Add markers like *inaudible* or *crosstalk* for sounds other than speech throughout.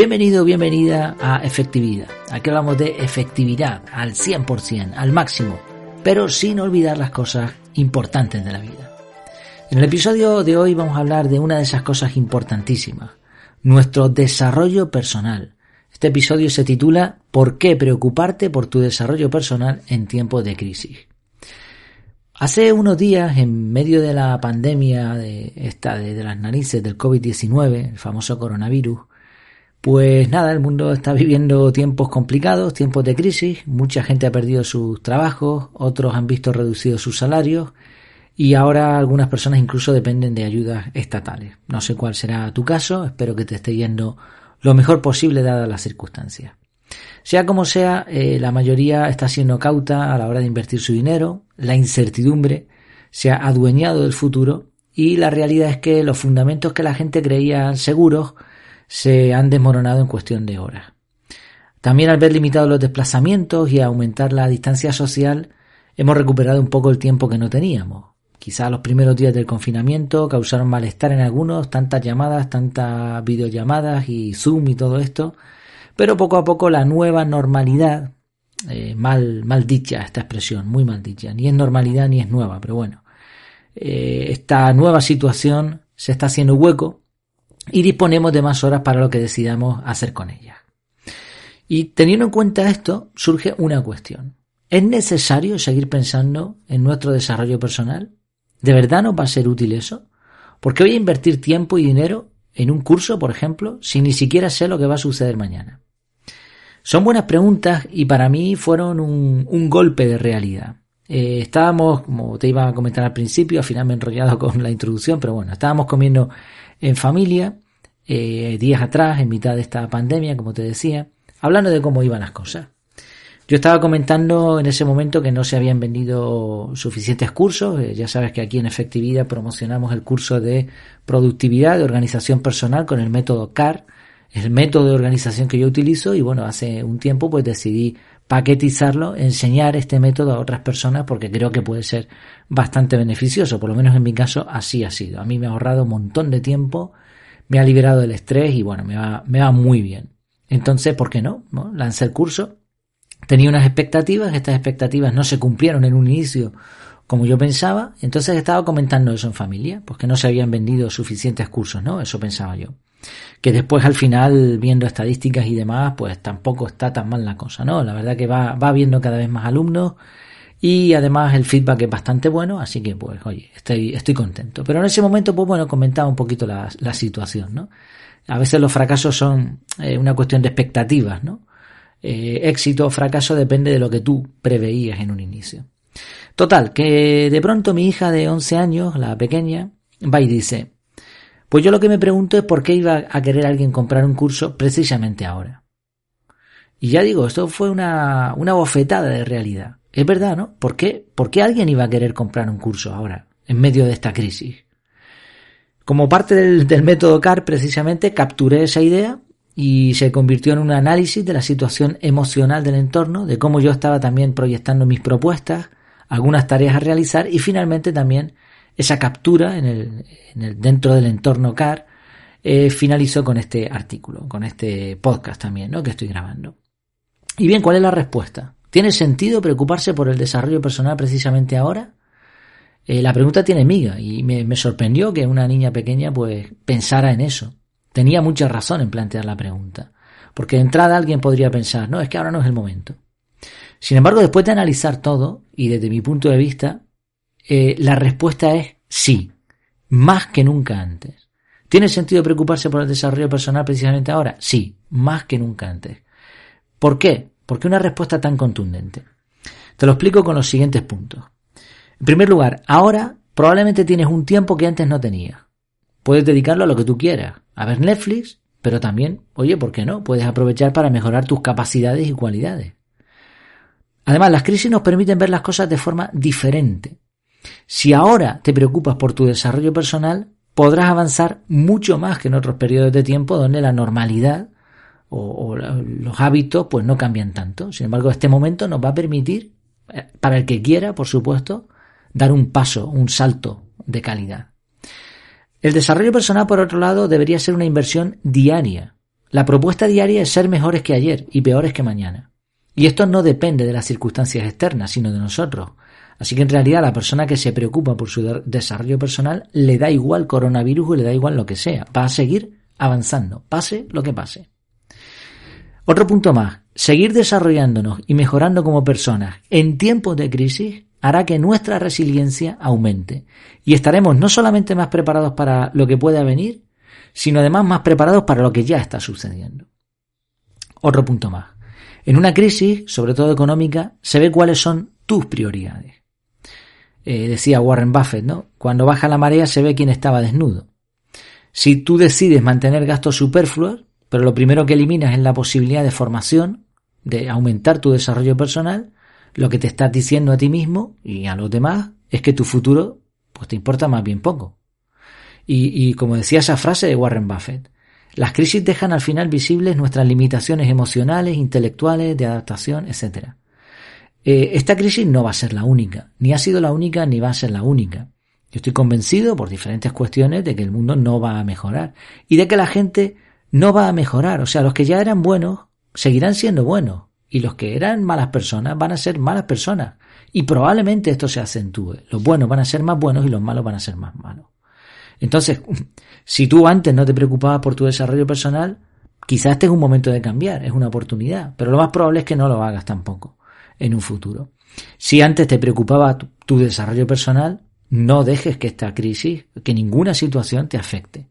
Bienvenido, bienvenida a Efectividad. Aquí hablamos de efectividad al 100%, al máximo, pero sin olvidar las cosas importantes de la vida. En el episodio de hoy vamos a hablar de una de esas cosas importantísimas, nuestro desarrollo personal. Este episodio se titula ¿Por qué preocuparte por tu desarrollo personal en tiempos de crisis? Hace unos días, en medio de la pandemia de esta de, las narices del COVID-19, el famoso coronavirus, pues nada, el mundo está viviendo tiempos complicados, tiempos de crisis, mucha gente ha perdido sus trabajos, otros han visto reducidos sus salarios y ahora algunas personas incluso dependen de ayudas estatales. No sé cuál será tu caso, espero que te esté yendo lo mejor posible dadas las circunstancias. Sea como sea, eh, la mayoría está siendo cauta a la hora de invertir su dinero, la incertidumbre se ha adueñado del futuro y la realidad es que los fundamentos que la gente creía seguros se han desmoronado en cuestión de horas. También al ver limitados los desplazamientos y aumentar la distancia social, hemos recuperado un poco el tiempo que no teníamos. Quizá los primeros días del confinamiento causaron malestar en algunos, tantas llamadas, tantas videollamadas y Zoom y todo esto, pero poco a poco la nueva normalidad, eh, mal, mal dicha esta expresión, muy mal dicha, ni es normalidad ni es nueva, pero bueno, eh, esta nueva situación se está haciendo hueco y disponemos de más horas para lo que decidamos hacer con ellas. Y teniendo en cuenta esto, surge una cuestión. ¿Es necesario seguir pensando en nuestro desarrollo personal? ¿De verdad nos va a ser útil eso? Porque voy a invertir tiempo y dinero en un curso, por ejemplo, si ni siquiera sé lo que va a suceder mañana. Son buenas preguntas y para mí fueron un, golpe de realidad. Eh, estábamos, como te iba a comentar al principio, al final me he enrollado con la introducción, pero bueno, estábamos comiendo en familia, eh, días atrás, en mitad de esta pandemia, como te decía, hablando de cómo iban las cosas. Yo estaba comentando en ese momento que no se habían vendido suficientes cursos. Eh, ya sabes que aquí en Efectividad promocionamos el curso de productividad, de organización personal con el método CAR, el método de organización que yo utilizo y bueno, hace un tiempo pues decidí paquetizarlo, enseñar este método a otras personas porque creo que puede ser bastante beneficioso, por lo menos en mi caso así ha sido. A mí me ha ahorrado un montón de tiempo, me ha liberado del estrés y bueno, me va, me va muy bien. Entonces, ¿por qué no? ¿no? Lancé el curso, tenía unas expectativas, estas expectativas no se cumplieron en un inicio como yo pensaba, entonces estaba comentando eso en familia, pues que no se habían vendido suficientes cursos, ¿no? Eso pensaba yo que después al final, viendo estadísticas y demás, pues tampoco está tan mal la cosa, ¿no? La verdad que va, va viendo cada vez más alumnos y además el feedback es bastante bueno, así que pues oye, estoy, estoy contento. Pero en ese momento, pues bueno, comentaba un poquito la, la situación, ¿no? A veces los fracasos son eh, una cuestión de expectativas, ¿no? Eh, éxito o fracaso depende de lo que tú preveías en un inicio. Total, que de pronto mi hija de 11 años, la pequeña, va y dice, pues yo lo que me pregunto es por qué iba a querer alguien comprar un curso precisamente ahora. Y ya digo, esto fue una, una bofetada de realidad. Es verdad, ¿no? ¿Por qué? ¿Por qué alguien iba a querer comprar un curso ahora, en medio de esta crisis? Como parte del, método CAR, precisamente, capturé esa idea y se convirtió en un análisis de la situación emocional del entorno, de cómo yo estaba también proyectando mis propuestas, algunas tareas a realizar y finalmente también esa captura en el, en el, dentro del entorno CAR eh, finalizó con este artículo, con este podcast también, ¿no? Que estoy grabando. Y bien, ¿cuál es la respuesta? ¿Tiene sentido preocuparse por el desarrollo personal precisamente ahora? Eh, la pregunta tiene miga y me, me, sorprendió que una niña pequeña pues pensara en eso. Tenía mucha razón en plantear la pregunta. Porque de entrada alguien podría pensar, no, es que ahora no es el momento. Sin embargo, después de analizar todo, y desde mi punto de vista, eh, la respuesta es sí, más que nunca antes. ¿Tiene sentido preocuparse por el desarrollo personal precisamente ahora? Sí, más que nunca antes. ¿Por qué? ¿Por qué una respuesta tan contundente? Te lo explico con los siguientes puntos. En primer lugar, ahora probablemente tienes un tiempo que antes no tenías. Puedes dedicarlo a lo que tú quieras, a ver Netflix, pero también, oye, ¿por qué no? Puedes aprovechar para mejorar tus capacidades y cualidades. Además, las crisis nos permiten ver las cosas de forma diferente. Si ahora te preocupas por tu desarrollo personal, podrás avanzar mucho más que en otros periodos de tiempo donde la normalidad o, los hábitos pues no cambian tanto. Sin embargo, este momento nos va a permitir, eh, para el que quiera, por supuesto, dar un paso, un salto de calidad. El desarrollo personal, por otro lado, debería ser una inversión diaria. La propuesta diaria es ser mejores que ayer y peores que mañana. Y esto no depende de las circunstancias externas, sino de nosotros. Así que en realidad la persona que se preocupa por su desarrollo personal le da igual coronavirus y le da igual lo que sea. Va a seguir avanzando, pase lo que pase. Otro punto más, seguir desarrollándonos y mejorando como personas en tiempos de crisis hará que nuestra resiliencia aumente y estaremos no solamente más preparados para lo que pueda venir, sino además más preparados para lo que ya está sucediendo. Otro punto más. En una crisis, sobre todo económica, se ve cuáles son tus prioridades. Eh, decía Warren Buffett, ¿no? Cuando baja la marea se ve quién estaba desnudo. Si tú decides mantener gastos superfluos, pero lo primero que eliminas es la posibilidad de formación, de aumentar tu desarrollo personal, lo que te estás diciendo a ti mismo y a los demás es que tu futuro pues te importa más bien poco. Y, y como decía esa frase de Warren Buffett, las crisis dejan al final visibles nuestras limitaciones emocionales, intelectuales, de adaptación, etc. Eh, esta crisis no va a ser la única, ni ha sido la única, ni va a ser la única. Yo estoy convencido por diferentes cuestiones de que el mundo no va a mejorar y de que la gente no va a mejorar. O sea, los que ya eran buenos seguirán siendo buenos y los que eran malas personas van a ser malas personas. Y probablemente esto se acentúe. Los buenos van a ser más buenos y los malos van a ser más malos. Entonces, *laughs* si tú antes no te preocupabas por tu desarrollo personal, quizás este es un momento de cambiar, es una oportunidad, pero lo más probable es que no lo hagas tampoco en un futuro. Si antes te preocupaba tu, desarrollo personal, no dejes que esta crisis, que ninguna situación te afecte.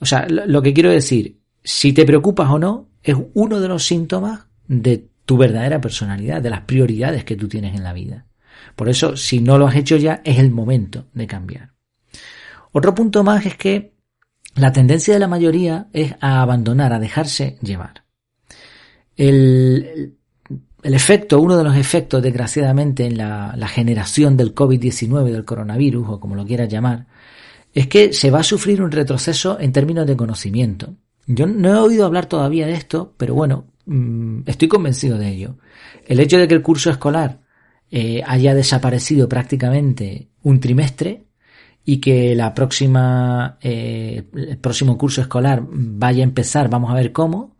O sea, lo que quiero decir, si te preocupas o no, es uno de los síntomas de tu verdadera personalidad, de las prioridades que tú tienes en la vida. Por eso, si no lo has hecho ya, es el momento de cambiar. Otro punto más es que la tendencia de la mayoría es a abandonar, a dejarse llevar. El, el efecto, uno de los efectos, desgraciadamente, en la, la generación del COVID-19, del coronavirus, o como lo quieras llamar, es que se va a sufrir un retroceso en términos de conocimiento. Yo no he oído hablar todavía de esto, pero bueno, mm, estoy convencido de ello. El hecho de que el curso escolar eh, haya desaparecido prácticamente un trimestre y que la próxima, eh, el próximo curso escolar vaya a empezar, vamos a ver cómo,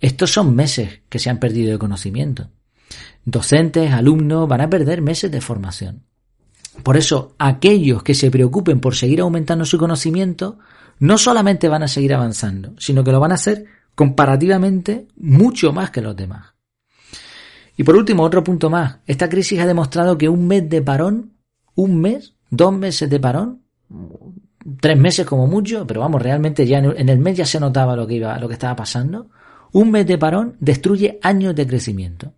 estos son meses que se han perdido de conocimiento. Docentes, alumnos van a perder meses de formación. Por eso, aquellos que se preocupen por seguir aumentando su conocimiento, no solamente van a seguir avanzando, sino que lo van a hacer comparativamente mucho más que los demás. Y por último, otro punto más. Esta crisis ha demostrado que un mes de parón, un mes, dos meses de parón, tres meses como mucho, pero vamos, realmente ya en el mes ya se notaba lo que iba, lo que estaba pasando. Un mes de parón destruye años de crecimiento.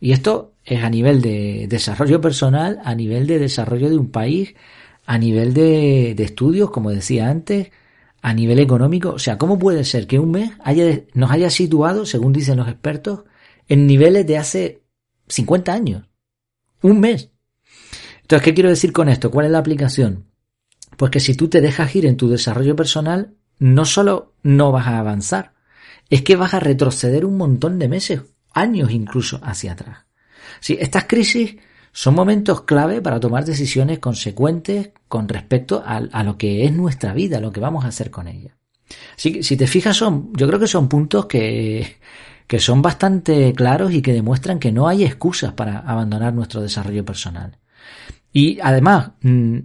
Y esto es a nivel de desarrollo personal, a nivel de desarrollo de un país, a nivel de, estudios, como decía antes, a nivel económico. O sea, ¿cómo puede ser que un mes haya, nos haya situado, según dicen los expertos, en niveles de hace 50 años? Un mes. Entonces, ¿qué quiero decir con esto? ¿Cuál es la aplicación? Pues que si tú te dejas ir en tu desarrollo personal, no solo no vas a avanzar, es que vas a retroceder un montón de meses, años incluso hacia atrás. Sí, estas crisis son momentos clave para tomar decisiones consecuentes con respecto a, lo que es nuestra vida, lo que vamos a hacer con ella. Si te fijas, son, yo creo que son puntos que, que son bastante claros y que demuestran que no hay excusas para abandonar nuestro desarrollo personal. Y además, mm,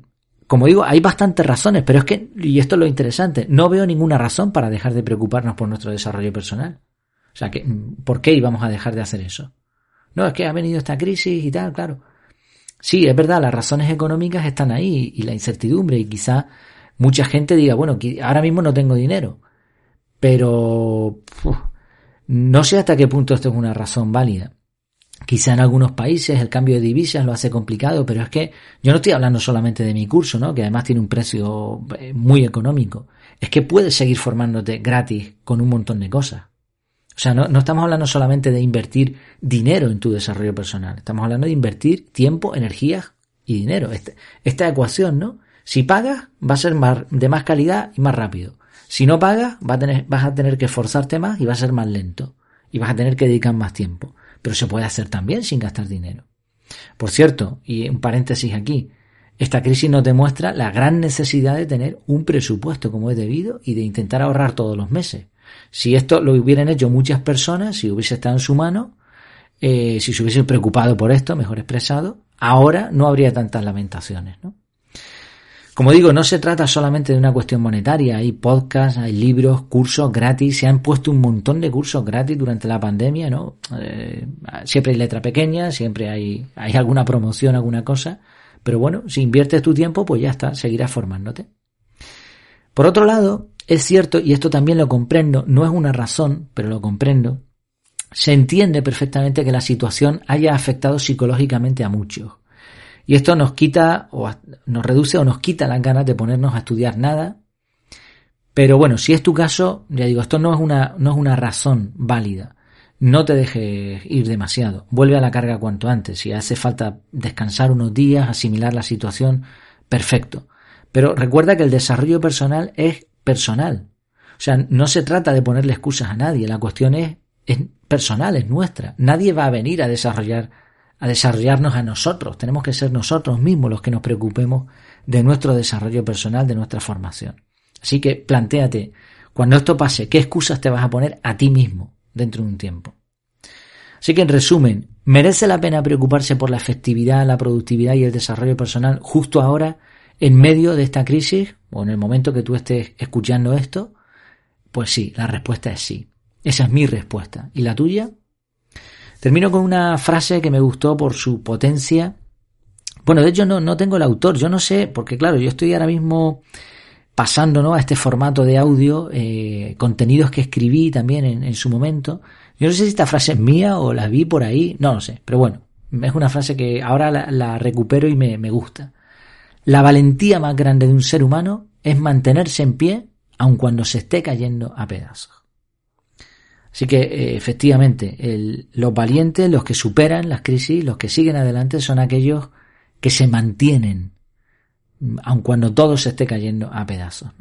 como digo, hay bastantes razones, pero es que, y esto es lo interesante, no veo ninguna razón para dejar de preocuparnos por nuestro desarrollo personal. O sea, que, ¿por qué íbamos a dejar de hacer eso? No, es que ha venido esta crisis y tal, claro. Sí, es verdad, las razones económicas están ahí y la incertidumbre y quizá mucha gente diga, bueno, ahora mismo no tengo dinero, pero no sé hasta qué punto esto es una razón válida. Quizá en algunos países el cambio de divisas lo hace complicado, pero es que yo no estoy hablando solamente de mi curso, ¿no? Que además tiene un precio eh, muy económico. Es que puedes seguir formándote gratis con un montón de cosas. O sea, no, estamos hablando solamente de invertir dinero en tu desarrollo personal. Estamos hablando de invertir tiempo, energías y dinero. Este, esta ecuación, ¿no? Si pagas, va a ser más, de más calidad y más rápido. Si no pagas, va a tener, vas a tener que esforzarte más y va a ser más lento. Y vas a tener que dedicar más tiempo pero se puede hacer también sin gastar dinero. Por cierto, y un paréntesis aquí, esta crisis nos demuestra la gran necesidad de tener un presupuesto como es debido y de intentar ahorrar todos los meses. Si esto lo hubieran hecho muchas personas, si hubiese estado en su mano, eh, si se hubiesen preocupado por esto, mejor expresado, ahora no habría tantas lamentaciones, ¿no? Como digo, no se trata solamente de una cuestión monetaria. Hay podcasts, hay libros, cursos gratis. Se han puesto un montón de cursos gratis durante la pandemia, ¿no? Eh, siempre hay letra pequeña, siempre hay, hay alguna promoción, alguna cosa. Pero bueno, si inviertes tu tiempo, pues ya está, seguirás formándote. Por otro lado, es cierto, y esto también lo comprendo, no es una razón, pero lo comprendo, se entiende perfectamente que la situación haya afectado psicológicamente a muchos. Y esto nos quita o nos reduce o nos quita las ganas de ponernos a estudiar nada. Pero bueno, si es tu caso, ya digo, esto no es una, no es una razón válida. No te dejes ir demasiado. Vuelve a la carga cuanto antes. Si hace falta descansar unos días, asimilar la situación, perfecto. Pero recuerda que el desarrollo personal es personal. O sea, no se trata de ponerle excusas a nadie. La cuestión es, es personal, es nuestra. Nadie va a venir a desarrollar a desarrollarnos a nosotros. Tenemos que ser nosotros mismos los que nos preocupemos de nuestro desarrollo personal, de nuestra formación. Así que planteate, cuando esto pase, ¿qué excusas te vas a poner a ti mismo dentro de un tiempo? Así que en resumen, ¿merece la pena preocuparse por la efectividad, la productividad y el desarrollo personal justo ahora, en medio de esta crisis, o en el momento que tú estés escuchando esto? Pues sí, la respuesta es sí. Esa es mi respuesta. ¿Y la tuya? Termino con una frase que me gustó por su potencia. Bueno, de hecho no, no tengo el autor, yo no sé, porque claro, yo estoy ahora mismo pasando a este formato de audio, eh, contenidos que escribí también en, su momento. Yo no sé si esta frase es mía o la vi por ahí, no lo sé, pero bueno, es una frase que ahora la, recupero y me gusta. La valentía más grande de un ser humano es mantenerse en pie aun cuando se esté cayendo a pedazos. Así que eh, efectivamente, los valientes, los que superan las crisis, los que siguen adelante son aquellos que se mantienen, aun cuando todo se esté cayendo a pedazos.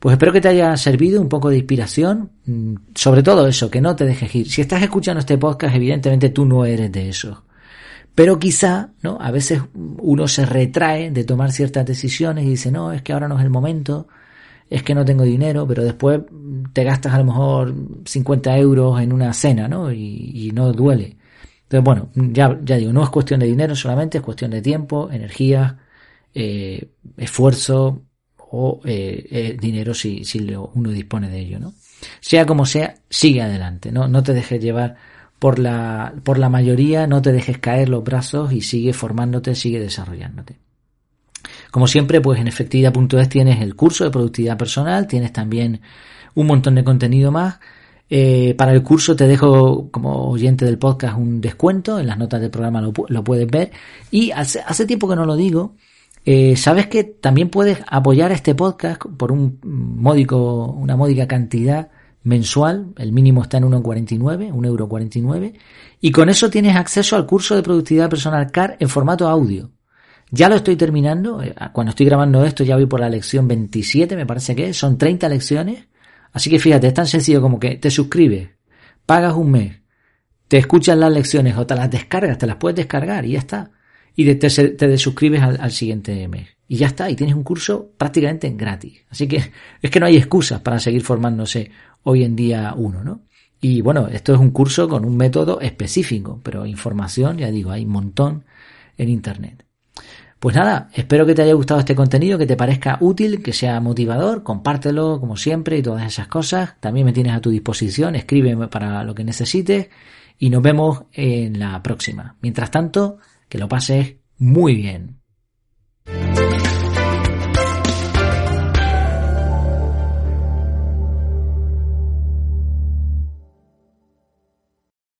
Pues espero que te haya servido un poco de inspiración, mm, sobre todo eso, que no te dejes ir. Si estás escuchando este podcast, evidentemente tú no eres de esos. Pero quizá, ¿no? A veces uno se retrae de tomar ciertas decisiones y dice, no, es que ahora no es el momento, es que no tengo dinero, pero después te gastas a lo mejor 50 euros en una cena, ¿no? Y, no duele. Entonces, bueno, ya, ya digo, no es cuestión de dinero solamente, es cuestión de tiempo, energía, eh, esfuerzo o eh, eh, dinero si, si uno dispone de ello, ¿no? Sea como sea, sigue adelante, ¿no? No te dejes llevar por la, por la mayoría, no te dejes caer los brazos y sigue formándote, sigue desarrollándote. Como siempre, pues en efectividad.es tienes el curso de productividad personal, tienes también un montón de contenido más. Eh, para el curso te dejo como oyente del podcast un descuento, en las notas del programa lo, puedes ver. Y hace, tiempo que no lo digo, eh, sabes que también puedes apoyar este podcast por un módico, una módica cantidad mensual, el mínimo está en 1,49, 1,49€, y con eso tienes acceso al curso de productividad personal CAR en formato audio. Ya lo estoy terminando. Eh, cuando estoy grabando esto ya voy por la lección 27, me parece que Son 30 lecciones. Así que fíjate, es tan sencillo como que te suscribes, pagas un mes, te escuchas las lecciones o te las descargas, te las puedes descargar y ya está. Y te, te desuscribes al, siguiente mes. Y ya está, y tienes un curso prácticamente gratis. Así que es que no hay excusas para seguir formándose hoy en día uno, ¿no? Y bueno, esto es un curso con un método específico, pero información, ya digo, hay un montón en Internet. Pues nada, espero que te haya gustado este contenido, que te parezca útil, que sea motivador, compártelo como siempre y todas esas cosas. También me tienes a tu disposición, escríbeme para lo que necesites y nos vemos en la próxima. Mientras tanto, que lo pases muy bien.